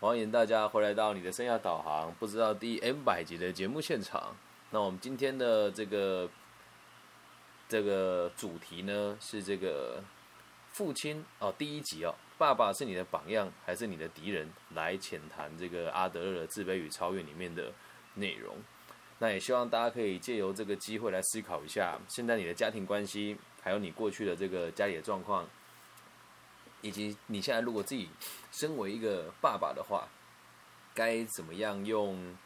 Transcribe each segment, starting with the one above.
欢迎大家回来到你的生涯导航，不知道第 N 百集的节目现场。那我们今天的这个这个主题呢，是这个父亲哦，第一集哦，爸爸是你的榜样还是你的敌人？来浅谈这个阿德勒的自卑与超越里面的内容。那也希望大家可以借由这个机会来思考一下，现在你的家庭关系，还有你过去的这个家里的状况。以及你现在如果自己身为一个爸爸的话，该怎么样用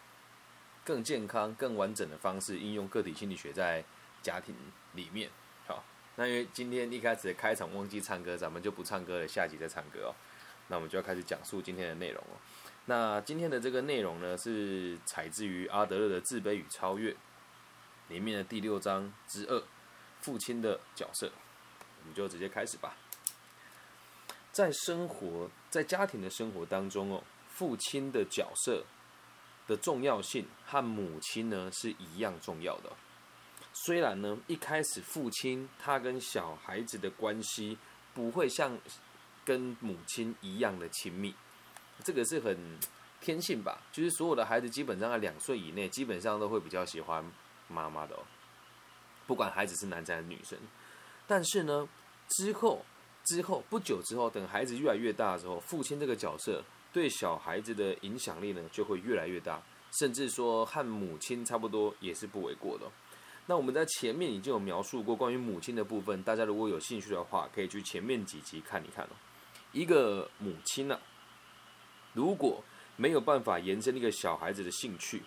更健康、更完整的方式应用个体心理学在家庭里面？好，那因为今天一开始的开场忘记唱歌，咱们就不唱歌了，下集再唱歌哦。那我们就要开始讲述今天的内容哦。那今天的这个内容呢，是采自于阿德勒的《自卑与超越》里面的第六章之二——父亲的角色。我们就直接开始吧。在生活在家庭的生活当中哦，父亲的角色的重要性和母亲呢是一样重要的。虽然呢一开始父亲他跟小孩子的关系不会像跟母亲一样的亲密，这个是很天性吧？就是所有的孩子基本上在两岁以内，基本上都会比较喜欢妈妈的哦，不管孩子是男生还是女生。但是呢之后。之后不久之后，等孩子越来越大的时候，父亲这个角色对小孩子的影响力呢就会越来越大，甚至说和母亲差不多也是不为过的。那我们在前面已经有描述过关于母亲的部分，大家如果有兴趣的话，可以去前面几集看一看哦。一个母亲呢，如果没有办法延伸一个小孩子的兴趣，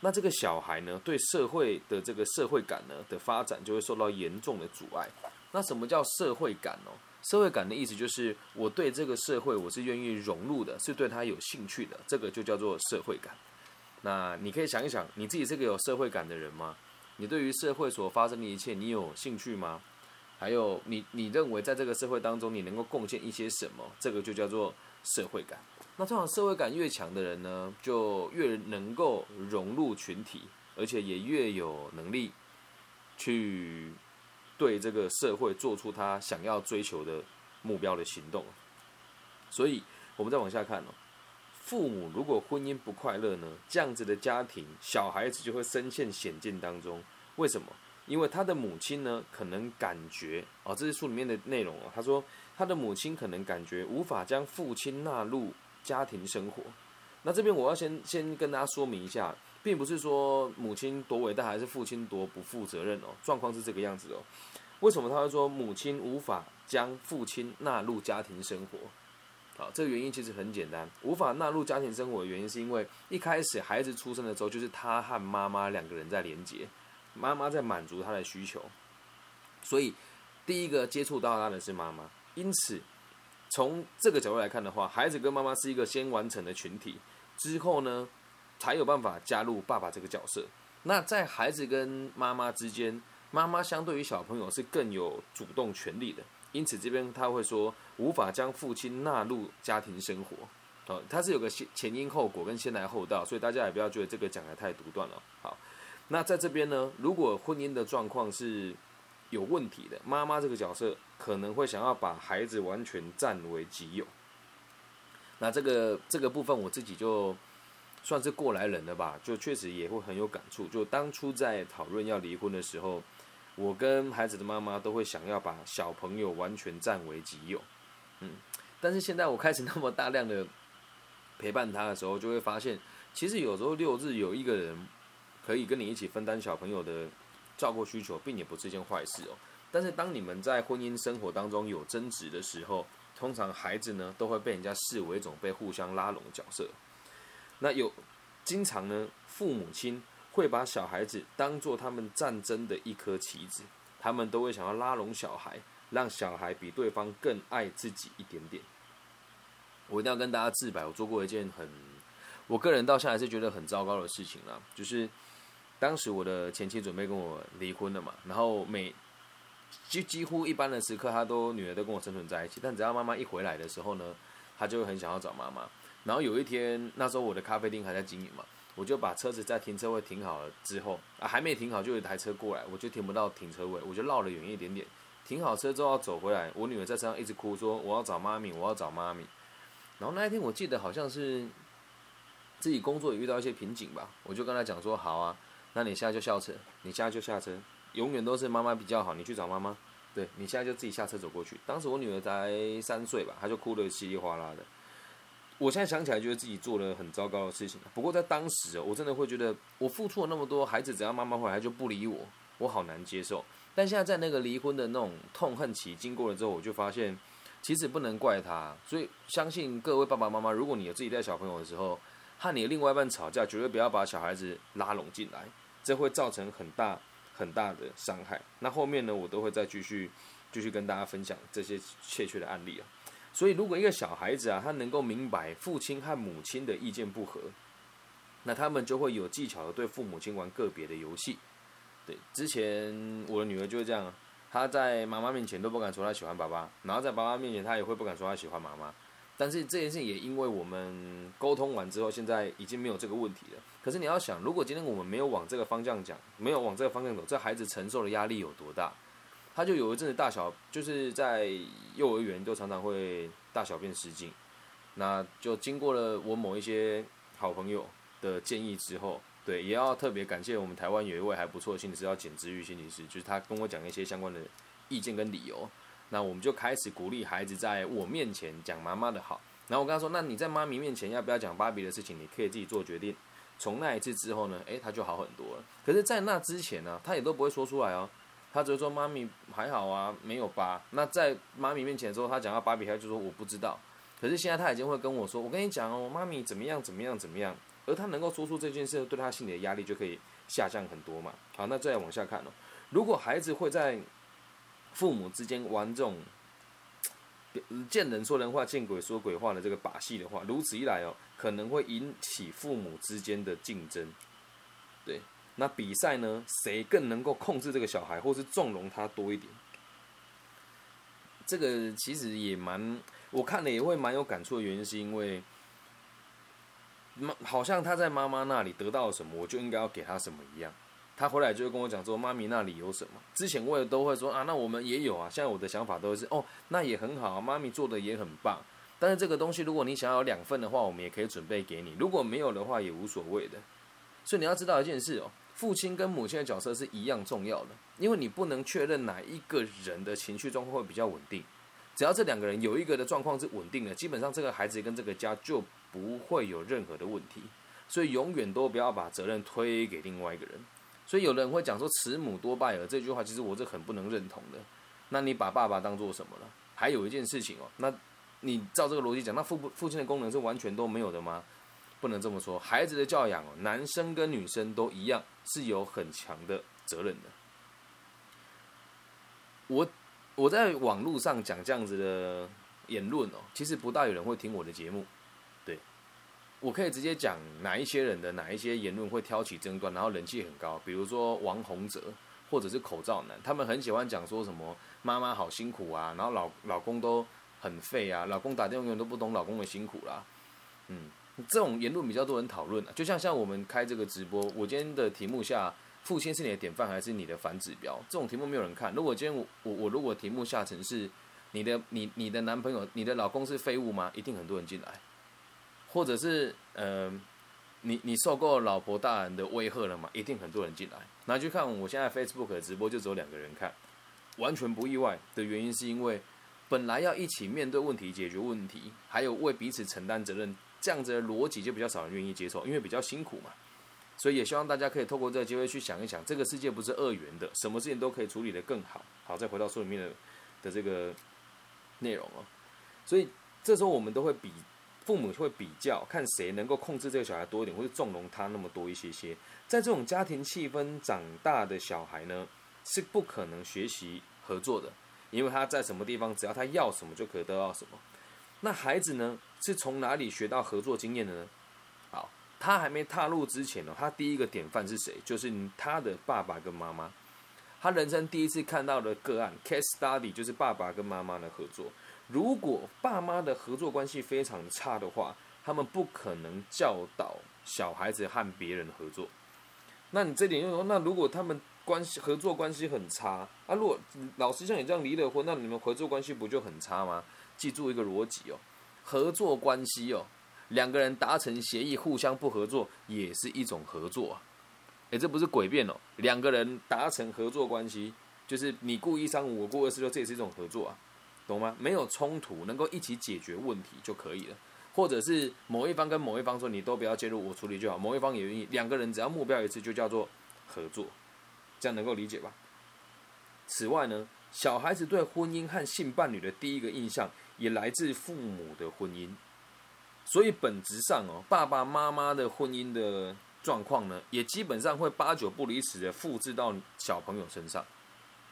那这个小孩呢对社会的这个社会感呢的发展就会受到严重的阻碍。那什么叫社会感呢？社会感的意思就是我对这个社会我是愿意融入的，是对他有兴趣的，这个就叫做社会感。那你可以想一想，你自己是个有社会感的人吗？你对于社会所发生的一切，你有兴趣吗？还有，你你认为在这个社会当中，你能够贡献一些什么？这个就叫做社会感。那通常社会感越强的人呢，就越能够融入群体，而且也越有能力去。对这个社会做出他想要追求的目标的行动，所以我们再往下看哦。父母如果婚姻不快乐呢，这样子的家庭，小孩子就会深陷险境当中。为什么？因为他的母亲呢，可能感觉哦，这是书里面的内容哦。他说，他的母亲可能感觉无法将父亲纳入家庭生活。那这边我要先先跟大家说明一下。并不是说母亲多伟大，还是父亲多不负责任哦。状况是这个样子哦。为什么他会说母亲无法将父亲纳入家庭生活？好，这个原因其实很简单，无法纳入家庭生活的原因是因为一开始孩子出生的时候，就是他和妈妈两个人在连接，妈妈在满足他的需求，所以第一个接触到他的是妈妈。因此，从这个角度来看的话，孩子跟妈妈是一个先完成的群体，之后呢？才有办法加入爸爸这个角色。那在孩子跟妈妈之间，妈妈相对于小朋友是更有主动权利的。因此这边他会说无法将父亲纳入家庭生活。哦，他是有个前前因后果跟先来后到，所以大家也不要觉得这个讲的太独断了。好，那在这边呢，如果婚姻的状况是有问题的，妈妈这个角色可能会想要把孩子完全占为己有。那这个这个部分我自己就。算是过来人了吧，就确实也会很有感触。就当初在讨论要离婚的时候，我跟孩子的妈妈都会想要把小朋友完全占为己有，嗯。但是现在我开始那么大量的陪伴他的时候，就会发现，其实有时候六日有一个人可以跟你一起分担小朋友的照顾需求，并也不是一件坏事哦。但是当你们在婚姻生活当中有争执的时候，通常孩子呢都会被人家视为一种被互相拉拢的角色。那有经常呢，父母亲会把小孩子当做他们战争的一颗棋子，他们都会想要拉拢小孩，让小孩比对方更爱自己一点点。我一定要跟大家自白，我做过一件很，我个人到现在是觉得很糟糕的事情啦，就是当时我的前妻准备跟我离婚了嘛，然后每几几乎一般的时刻，他都女儿都跟我生存在一起，但只要妈妈一回来的时候呢，他就会很想要找妈妈。然后有一天，那时候我的咖啡厅还在经营嘛，我就把车子在停车位停好了之后，啊还没停好就有一台车过来，我就停不到停车位，我就绕了远一点点，停好车之后要走回来，我女儿在车上一直哭说我要找妈咪，我要找妈咪。然后那一天我记得好像是自己工作也遇到一些瓶颈吧，我就跟她讲说，好啊，那你现在就下车，你现在就下车，永远都是妈妈比较好，你去找妈妈。对你现在就自己下车走过去。当时我女儿才三岁吧，她就哭得稀里哗啦的。我现在想起来，觉得自己做了很糟糕的事情。不过在当时，我真的会觉得，我付出了那么多，孩子只要妈妈回来就不理我，我好难接受。但现在在那个离婚的那种痛恨期经过了之后，我就发现，其实不能怪他。所以相信各位爸爸妈妈，如果你有自己带小朋友的时候，和你另外一半吵架，绝对不要把小孩子拉拢进来，这会造成很大。很大的伤害。那后面呢，我都会再继续继续跟大家分享这些确切的案例啊。所以，如果一个小孩子啊，他能够明白父亲和母亲的意见不合，那他们就会有技巧的对父母亲玩个别的游戏。对，之前我的女儿就是这样，她在妈妈面前都不敢说她喜欢爸爸，然后在爸爸面前她也会不敢说她喜欢妈妈。但是这件事情也因为我们沟通完之后，现在已经没有这个问题了。可是你要想，如果今天我们没有往这个方向讲，没有往这个方向走，这孩子承受的压力有多大？他就有一阵子大小，就是在幼儿园都常常会大小便失禁。那就经过了我某一些好朋友的建议之后，对，也要特别感谢我们台湾有一位还不错的心理师，叫简之玉心理师，就是他跟我讲一些相关的意见跟理由。那我们就开始鼓励孩子在我面前讲妈妈的好，然后我跟他说：“那你在妈咪面前要不要讲芭比的事情？你可以自己做决定。”从那一次之后呢，诶，他就好很多了。可是，在那之前呢，他也都不会说出来哦，他只会说：“妈咪还好啊，没有疤。”那在妈咪面前的时候，他讲到芭比，他就说：“我不知道。”可是现在他已经会跟我说：“我跟你讲哦，妈咪怎么样怎么样怎么样。”而他能够说出这件事，对他心里的压力就可以下降很多嘛。好，那再往下看哦，如果孩子会在。父母之间玩这种见人说人话、见鬼说鬼话的这个把戏的话，如此一来哦，可能会引起父母之间的竞争。那比赛呢，谁更能够控制这个小孩，或是纵容他多一点？这个其实也蛮，我看了也会蛮有感触的原因，是因为妈好像他在妈妈那里得到了什么，我就应该要给他什么一样。他回来就会跟我讲说：“妈咪那里有什么？”之前我也都会说：“啊，那我们也有啊。”现在我的想法都是：“哦，那也很好，妈咪做的也很棒。”但是这个东西，如果你想要两份的话，我们也可以准备给你；如果没有的话，也无所谓的。所以你要知道一件事哦，父亲跟母亲的角色是一样重要的，因为你不能确认哪一个人的情绪状况会比较稳定。只要这两个人有一个的状况是稳定的，基本上这个孩子跟这个家就不会有任何的问题。所以永远都不要把责任推给另外一个人。所以有人会讲说“慈母多败儿”这句话，其实我是很不能认同的。那你把爸爸当做什么了？还有一件事情哦，那你照这个逻辑讲，那父父亲的功能是完全都没有的吗？不能这么说。孩子的教养哦，男生跟女生都一样是有很强的责任的。我我在网络上讲这样子的言论哦，其实不大有人会听我的节目。对我可以直接讲哪一些人的哪一些言论会挑起争端，然后人气很高。比如说王洪哲，或者是口罩男，他们很喜欢讲说什么妈妈好辛苦啊，然后老老公都很废啊，老公打电话永远都不懂老公的辛苦啦。嗯，这种言论比较多人讨论啊。就像像我们开这个直播，我今天的题目下，父亲是你的典范还是你的反指标？这种题目没有人看。如果今天我我我如果题目下成是你的你你的男朋友你的老公是废物吗？一定很多人进来。或者是呃，你你受够老婆大人的威吓了吗？一定很多人进来，那就看我现在 Facebook 的直播就只有两个人看，完全不意外的原因是因为本来要一起面对问题、解决问题，还有为彼此承担责任，这样子的逻辑就比较少人愿意接受，因为比较辛苦嘛。所以也希望大家可以透过这个机会去想一想，这个世界不是二元的，什么事情都可以处理的更好。好，再回到书里面的的这个内容哦。所以这时候我们都会比。父母会比较看谁能够控制这个小孩多一点，或者纵容他那么多一些些。在这种家庭气氛长大的小孩呢，是不可能学习合作的，因为他在什么地方，只要他要什么就可以得到什么。那孩子呢，是从哪里学到合作经验的呢？好，他还没踏入之前呢，他第一个典范是谁？就是他的爸爸跟妈妈。他人生第一次看到的个案 case study 就是爸爸跟妈妈的合作。如果爸妈的合作关系非常差的话，他们不可能教导小孩子和别人合作。那你这点就说，那如果他们关系合作关系很差啊，如果老师像你这样离了婚，那你们合作关系不就很差吗？记住一个逻辑哦，合作关系哦，两个人达成协议，互相不合作也是一种合作啊。哎，这不是诡辩哦，两个人达成合作关系，就是你故一三五，我故二四六，这也是一种合作啊，懂吗？没有冲突，能够一起解决问题就可以了。或者是某一方跟某一方说，你都不要介入，我处理就好。某一方也愿意，两个人只要目标一致，就叫做合作，这样能够理解吧？此外呢，小孩子对婚姻和性伴侣的第一个印象，也来自父母的婚姻，所以本质上哦，爸爸妈妈的婚姻的状况呢，也基本上会八九不离十的复制到小朋友身上。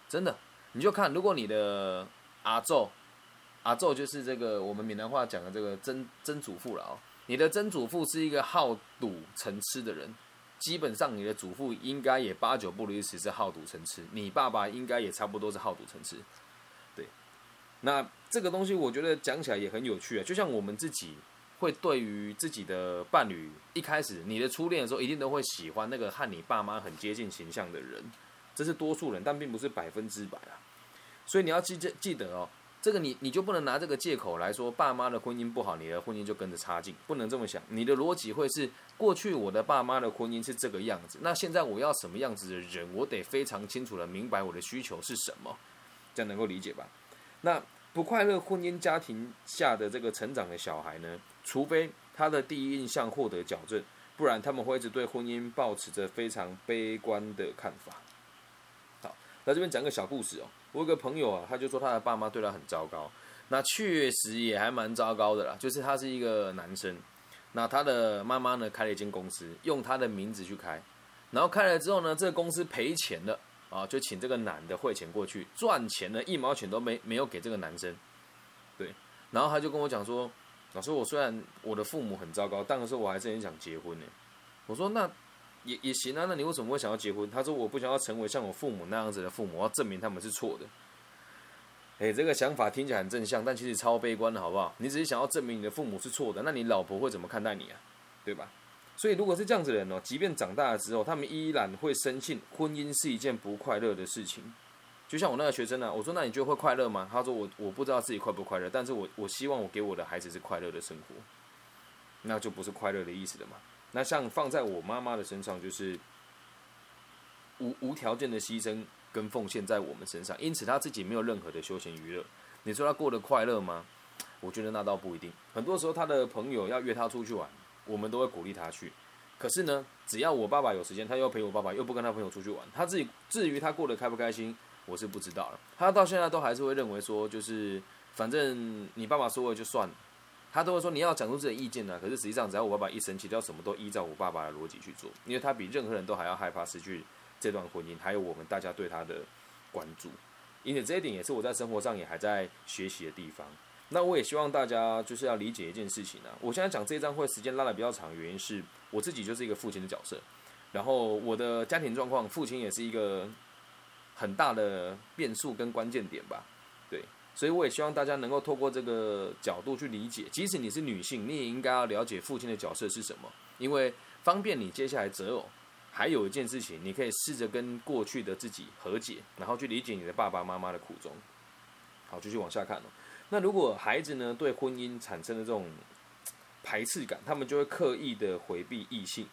真的，你就看，如果你的阿昼。阿昼就是这个我们闽南话讲的这个曾曾祖父了哦。你的曾祖父是一个好赌成痴的人，基本上你的祖父应该也八九不离十是好赌成痴，你爸爸应该也差不多是好赌成痴。那这个东西我觉得讲起来也很有趣啊。就像我们自己会对于自己的伴侣，一开始你的初恋的时候，一定都会喜欢那个和你爸妈很接近形象的人，这是多数人，但并不是百分之百啊。所以你要记记记得哦。这个你你就不能拿这个借口来说爸妈的婚姻不好，你的婚姻就跟着差劲，不能这么想。你的逻辑会是过去我的爸妈的婚姻是这个样子，那现在我要什么样子的人，我得非常清楚的明白我的需求是什么，这样能够理解吧？那不快乐婚姻家庭下的这个成长的小孩呢，除非他的第一印象获得矫正，不然他们会一直对婚姻保持着非常悲观的看法。好，那这边讲个小故事哦。我有个朋友啊，他就说他的爸妈对他很糟糕，那确实也还蛮糟糕的啦。就是他是一个男生，那他的妈妈呢开了一间公司，用他的名字去开，然后开了之后呢，这个公司赔钱了啊，就请这个男的汇钱过去，赚钱呢一毛钱都没没有给这个男生，对，然后他就跟我讲说，老师，我虽然我的父母很糟糕，但是我还是很想结婚呢。我说那。也也行啊，那你为什么会想要结婚？他说我不想要成为像我父母那样子的父母，我要证明他们是错的。哎，这个想法听起来很正向，但其实超悲观的，好不好？你只是想要证明你的父母是错的，那你老婆会怎么看待你啊？对吧？所以如果是这样子的人哦，即便长大了之后，他们依然会深信婚姻是一件不快乐的事情。就像我那个学生呢，我说那你觉得会快乐吗？他说我我不知道自己快不快乐，但是我我希望我给我的孩子是快乐的生活，那就不是快乐的意思了嘛。那像放在我妈妈的身上，就是无无条件的牺牲跟奉献在我们身上，因此她自己没有任何的休闲娱乐。你说她过得快乐吗？我觉得那倒不一定。很多时候，她的朋友要约她出去玩，我们都会鼓励他去。可是呢，只要我爸爸有时间，他又陪我爸爸，又不跟他朋友出去玩，他自己至于他过得开不开心，我是不知道了。他到现在都还是会认为说，就是反正你爸爸说了就算了。他都会说你要讲出自己的意见呢，可是实际上只要我爸爸一生气，就要什么都依照我爸爸的逻辑去做，因为他比任何人都还要害怕失去这段婚姻，还有我们大家对他的关注，因此这一点也是我在生活上也还在学习的地方。那我也希望大家就是要理解一件事情呢，我现在讲这一章会时间拉的比较长，原因是我自己就是一个父亲的角色，然后我的家庭状况，父亲也是一个很大的变数跟关键点吧。对所以我也希望大家能够透过这个角度去理解，即使你是女性，你也应该要了解父亲的角色是什么，因为方便你接下来择偶。还有一件事情，你可以试着跟过去的自己和解，然后去理解你的爸爸妈妈的苦衷。好，继续往下看哦。那如果孩子呢对婚姻产生了这种排斥感，他们就会刻意的回避异性。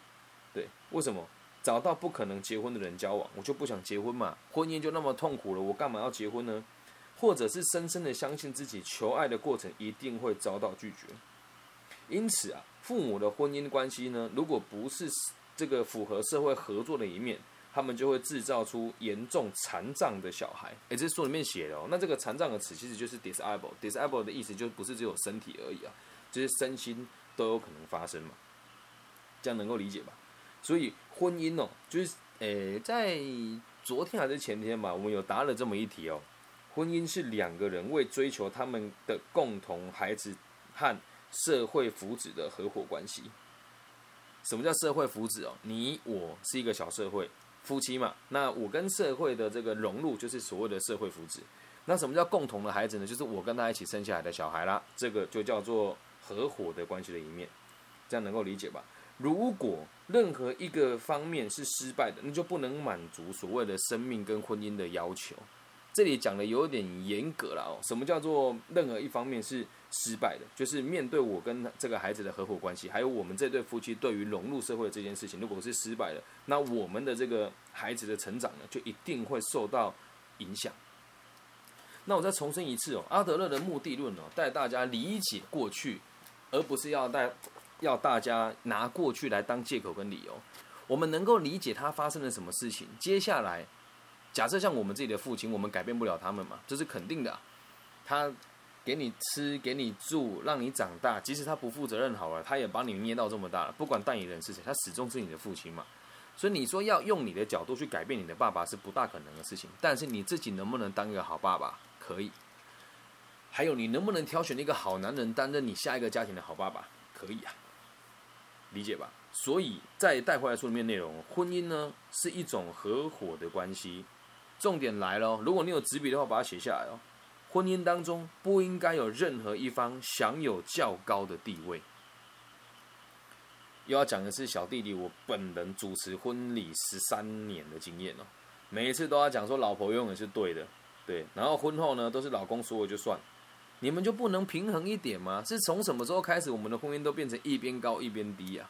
对，为什么？找到不可能结婚的人交往，我就不想结婚嘛。婚姻就那么痛苦了，我干嘛要结婚呢？或者是深深的相信自己求爱的过程一定会遭到拒绝，因此啊，父母的婚姻关系呢，如果不是这个符合社会合作的一面，他们就会制造出严重残障的小孩。诶，这书里面写的哦。那这个残障的词其实就是 disable，disable 的意思就不是只有身体而已啊，就是身心都有可能发生嘛。这样能够理解吧？所以婚姻哦，就是诶，在昨天还是前天吧，我们有答了这么一题哦。婚姻是两个人为追求他们的共同孩子和社会福祉的合伙关系。什么叫社会福祉哦？你我是一个小社会，夫妻嘛。那我跟社会的这个融入，就是所谓的社会福祉。那什么叫共同的孩子呢？就是我跟他一起生下来的小孩啦。这个就叫做合伙的关系的一面。这样能够理解吧？如果任何一个方面是失败的，那就不能满足所谓的生命跟婚姻的要求。这里讲的有点严格了哦。什么叫做任何一方面是失败的，就是面对我跟这个孩子的合伙关系，还有我们这对夫妻对于融入社会这件事情，如果是失败了，那我们的这个孩子的成长呢，就一定会受到影响。那我再重申一次哦，阿德勒的目的论哦，带大家理解过去，而不是要带要大家拿过去来当借口跟理由。我们能够理解他发生了什么事情，接下来假设像我们自己的父亲，我们改变不了他们嘛，这是肯定的。他给你吃，给你住，让你长大，即使他不负责任好了，他也把你捏到这么大了，不管代理人是谁，他始终是你的父亲嘛。所以你说要用你的角度去改变你的爸爸是不大可能的事情，但是你自己能不能当一个好爸爸？可以。还有你能不能挑选一个好男人担任你下一个家庭的好爸爸？可以啊，理解吧？所以在带回来书里面内容，婚姻呢是一种合伙的关系。重点来了，如果你有纸笔的话，把它写下来哦。婚姻当中不应该有任何一方享有较高的地位。又要讲的是小弟弟，我本人主持婚礼十三年的经验哦，每一次都要讲说老婆永远是对的，对，然后婚后呢都是老公说了就算，你们就不能平衡一点吗？是从什么时候开始我们的婚姻都变成一边高一边低啊？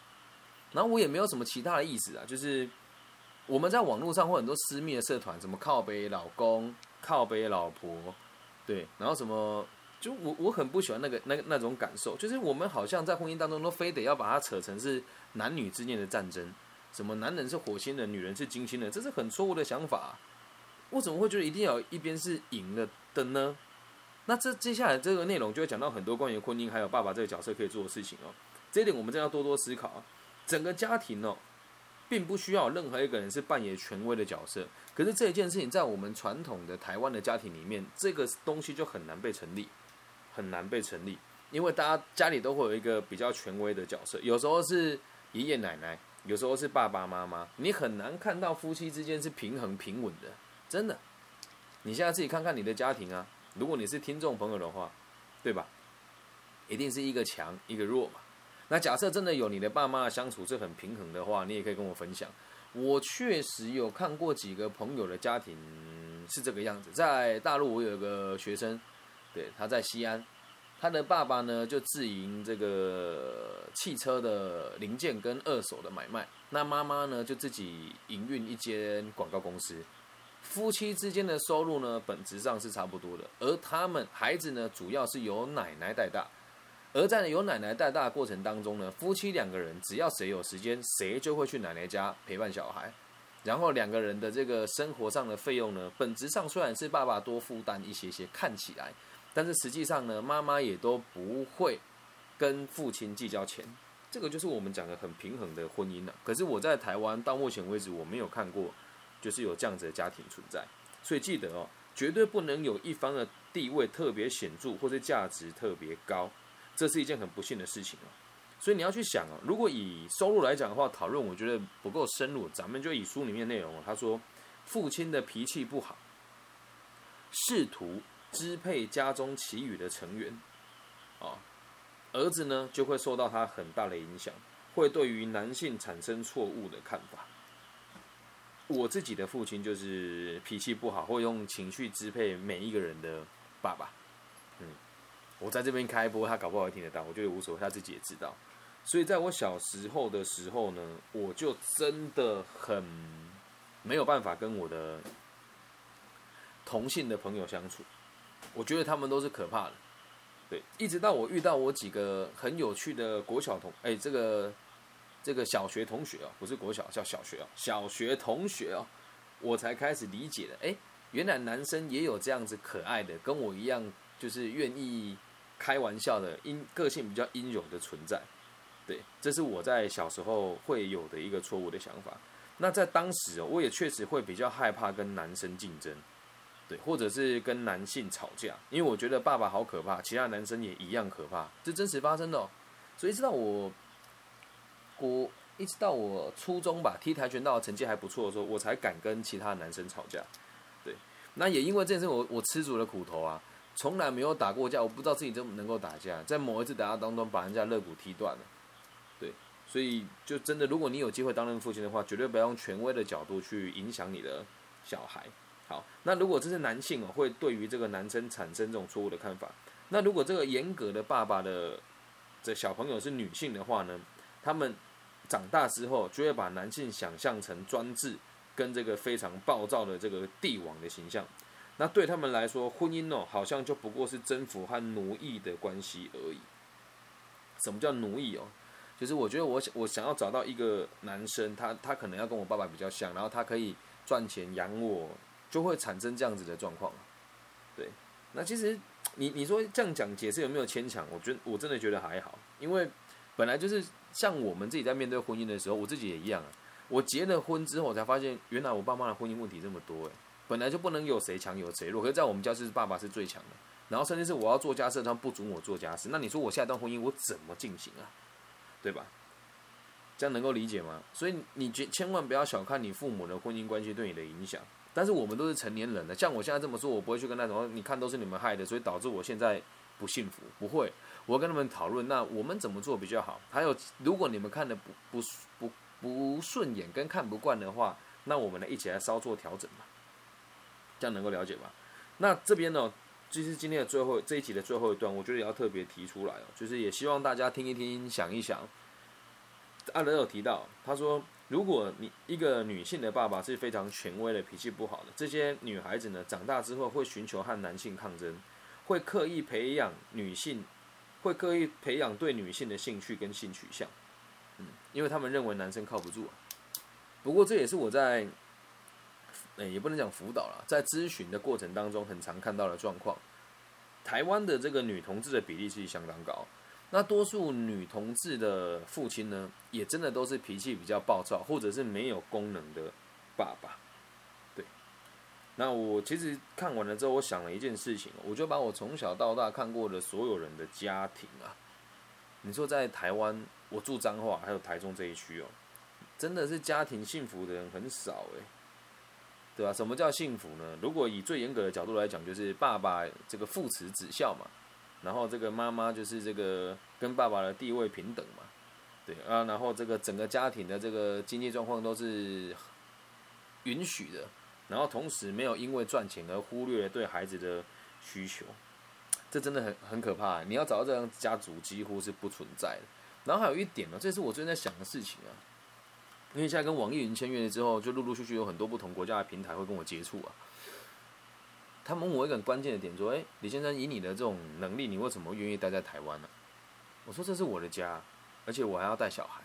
然后我也没有什么其他的意思啊，就是我们在网络上或很多私密的社团，什么靠背老公、靠背老婆，对，然后什么，就我我很不喜欢那个那那种感受，就是我们好像在婚姻当中都非得要把它扯成是男女之间的战争，什么男人是火星人，女人是金星人，这是很错误的想法。我怎么会觉得一定要一边是赢了的呢？那这接下来这个内容就会讲到很多关于婚姻还有爸爸这个角色可以做的事情哦，这一点我们真要多多思考啊。整个家庭哦，并不需要任何一个人是扮演权威的角色。可是这一件事情，在我们传统的台湾的家庭里面，这个东西就很难被成立，很难被成立。因为大家家里都会有一个比较权威的角色，有时候是爷爷奶奶，有时候是爸爸妈妈，你很难看到夫妻之间是平衡平稳的，真的。你现在自己看看你的家庭啊，如果你是听众朋友的话，对吧？一定是一个强一个弱嘛。那假设真的有你的爸妈相处是很平衡的话，你也可以跟我分享。我确实有看过几个朋友的家庭是这个样子。在大陆，我有一个学生，对，他在西安，他的爸爸呢就自营这个汽车的零件跟二手的买卖，那妈妈呢就自己营运一间广告公司。夫妻之间的收入呢本质上是差不多的，而他们孩子呢主要是由奶奶带大。而在由奶奶带大的过程当中呢，夫妻两个人只要谁有时间，谁就会去奶奶家陪伴小孩。然后两个人的这个生活上的费用呢，本质上虽然是爸爸多负担一些些，看起来，但是实际上呢，妈妈也都不会跟父亲计较钱。这个就是我们讲的很平衡的婚姻了。可是我在台湾到目前为止，我没有看过就是有这样子的家庭存在。所以记得哦，绝对不能有一方的地位特别显著，或者价值特别高。这是一件很不幸的事情哦，所以你要去想哦，如果以收入来讲的话，讨论我觉得不够深入，咱们就以书里面内容哦。他说，父亲的脾气不好，试图支配家中其余的成员，啊，儿子呢就会受到他很大的影响，会对于男性产生错误的看法。我自己的父亲就是脾气不好，会用情绪支配每一个人的爸爸。我在这边开播，他搞不好会听得到，我觉得无所谓，他自己也知道。所以在我小时候的时候呢，我就真的很没有办法跟我的同性的朋友相处，我觉得他们都是可怕的。对，一直到我遇到我几个很有趣的国小同，哎，这个这个小学同学哦，不是国小，叫小学哦，小学同学哦，我才开始理解了，哎，原来男生也有这样子可爱的，跟我一样，就是愿意。开玩笑的阴个性比较阴柔的存在，对，这是我在小时候会有的一个错误的想法。那在当时哦，我也确实会比较害怕跟男生竞争，对，或者是跟男性吵架，因为我觉得爸爸好可怕，其他男生也一样可怕，这真实发生的。哦所以直到我，我一直到我初中吧，踢跆拳道成绩还不错的时候，我才敢跟其他男生吵架。对，那也因为这件事，我我吃足了苦头啊。从来没有打过架，我不知道自己怎么能够打架。在某一次打架当中，把人家肋骨踢断了。对，所以就真的，如果你有机会担任父亲的话，绝对不要用权威的角度去影响你的小孩。好，那如果这是男性哦，会对于这个男生产生这种错误的看法，那如果这个严格的爸爸的这小朋友是女性的话呢，他们长大之后就会把男性想象成专制跟这个非常暴躁的这个帝王的形象。那对他们来说，婚姻哦，好像就不过是征服和奴役的关系而已。什么叫奴役哦？就是我觉得我我想要找到一个男生，他他可能要跟我爸爸比较像，然后他可以赚钱养我，就会产生这样子的状况。对，那其实你你说这样讲解释有没有牵强？我觉得我真的觉得还好，因为本来就是像我们自己在面对婚姻的时候，我自己也一样啊。我结了婚之后，我才发现原来我爸妈的婚姻问题这么多诶。本来就不能有谁强有谁弱，可是在我们家是爸爸是最强的，然后甚至是我要做家事，他不准我做家事。那你说我下一段婚姻我怎么进行啊？对吧？这样能够理解吗？所以你绝千万不要小看你父母的婚姻关系对你的影响。但是我们都是成年人了，像我现在这么说，我不会去跟他说，你看都是你们害的，所以导致我现在不幸福。不会，我跟他们讨论，那我们怎么做比较好？还有，如果你们看的不不不不顺眼跟看不惯的话，那我们来一起来稍作调整嘛。这样能够了解吧？那这边呢，就是今天的最后这一集的最后一段，我觉得也要特别提出来哦，就是也希望大家听一听，想一想。阿德有提到，他说，如果你一个女性的爸爸是非常权威的、脾气不好的，这些女孩子呢，长大之后会寻求和男性抗争，会刻意培养女性，会刻意培养对女性的兴趣跟性取向，嗯，因为他们认为男生靠不住。不过这也是我在。诶，也不能讲辅导了，在咨询的过程当中，很常看到的状况，台湾的这个女同志的比例是相当高。那多数女同志的父亲呢，也真的都是脾气比较暴躁，或者是没有功能的爸爸。对。那我其实看完了之后，我想了一件事情，我就把我从小到大看过的所有人的家庭啊，你说在台湾，我住彰化还有台中这一区哦，真的是家庭幸福的人很少诶。对吧？什么叫幸福呢？如果以最严格的角度来讲，就是爸爸这个父慈子孝嘛，然后这个妈妈就是这个跟爸爸的地位平等嘛，对啊，然后这个整个家庭的这个经济状况都是允许的，然后同时没有因为赚钱而忽略对孩子的需求，这真的很很可怕。你要找到这样家族几乎是不存在的。然后还有一点呢，这是我最近在想的事情啊。因为现在跟网易云签约了之后，就陆陆续续有很多不同国家的平台会跟我接触啊。他们问我一个很关键的点，说：“哎，李先生，以你的这种能力，你为什么愿意待在台湾呢？”我说：“这是我的家，而且我还要带小孩。”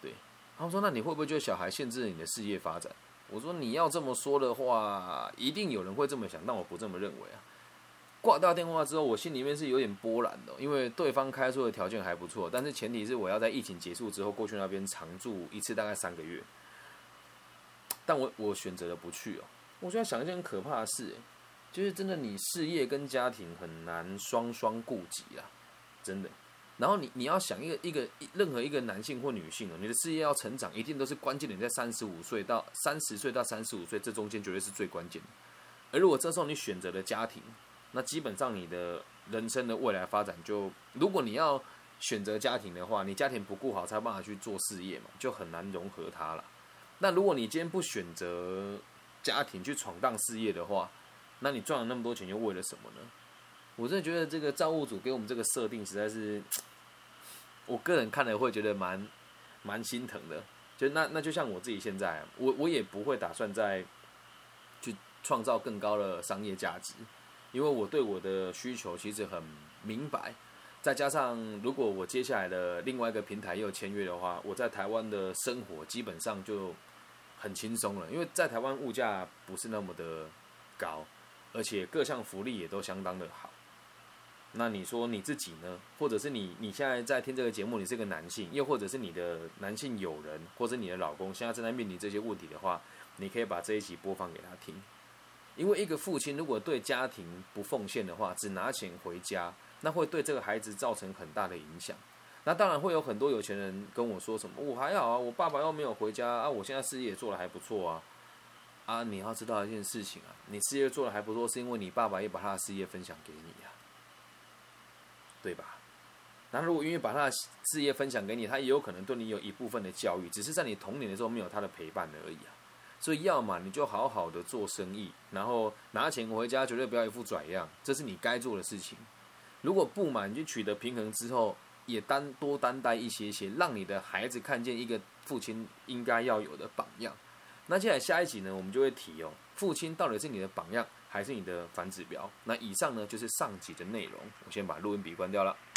对，他们说：“那你会不会觉得小孩限制了你的事业发展？”我说：“你要这么说的话，一定有人会这么想，但我不这么认为啊。”挂掉电话之后，我心里面是有点波澜的，因为对方开出的条件还不错，但是前提是我要在疫情结束之后过去那边常住一次，大概三个月。但我我选择了不去哦。我就在想一件很可怕的事，就是真的你事业跟家庭很难双双顾及啊，真的。然后你你要想一个一个任何一个男性或女性哦，你的事业要成长，一定都是关键点在三十五岁到三十岁到三十五岁这中间绝对是最关键的。而如果这时候你选择了家庭，那基本上你的人生的未来发展，就如果你要选择家庭的话，你家庭不顾好，才有办法去做事业嘛，就很难融合它了。那如果你今天不选择家庭去闯荡事业的话，那你赚了那么多钱又为了什么呢？我真的觉得这个造物主给我们这个设定实在是，我个人看了会觉得蛮蛮心疼的。就那那就像我自己现在，我我也不会打算再去创造更高的商业价值。因为我对我的需求其实很明白，再加上如果我接下来的另外一个平台又签约的话，我在台湾的生活基本上就很轻松了。因为在台湾物价不是那么的高，而且各项福利也都相当的好。那你说你自己呢？或者是你你现在在听这个节目，你是个男性，又或者是你的男性友人或者你的老公现在正在面临这些问题的话，你可以把这一集播放给他听。因为一个父亲如果对家庭不奉献的话，只拿钱回家，那会对这个孩子造成很大的影响。那当然会有很多有钱人跟我说什么，我还好啊，我爸爸又没有回家啊，我现在事业做的还不错啊。啊，你要知道一件事情啊，你事业做的还不错，是因为你爸爸也把他的事业分享给你呀，对吧？那如果愿意把他的事业分享给你，他也有可能对你有一部分的教育，只是在你童年的时候没有他的陪伴而已啊。所以，要么你就好好的做生意，然后拿钱回家，绝对不要一副拽样，这是你该做的事情。如果不满，就取得平衡之后，也担多担待一些些，让你的孩子看见一个父亲应该要有的榜样。那接下来下一集呢，我们就会提哦，父亲到底是你的榜样，还是你的反指标？那以上呢就是上集的内容，我先把录音笔关掉了。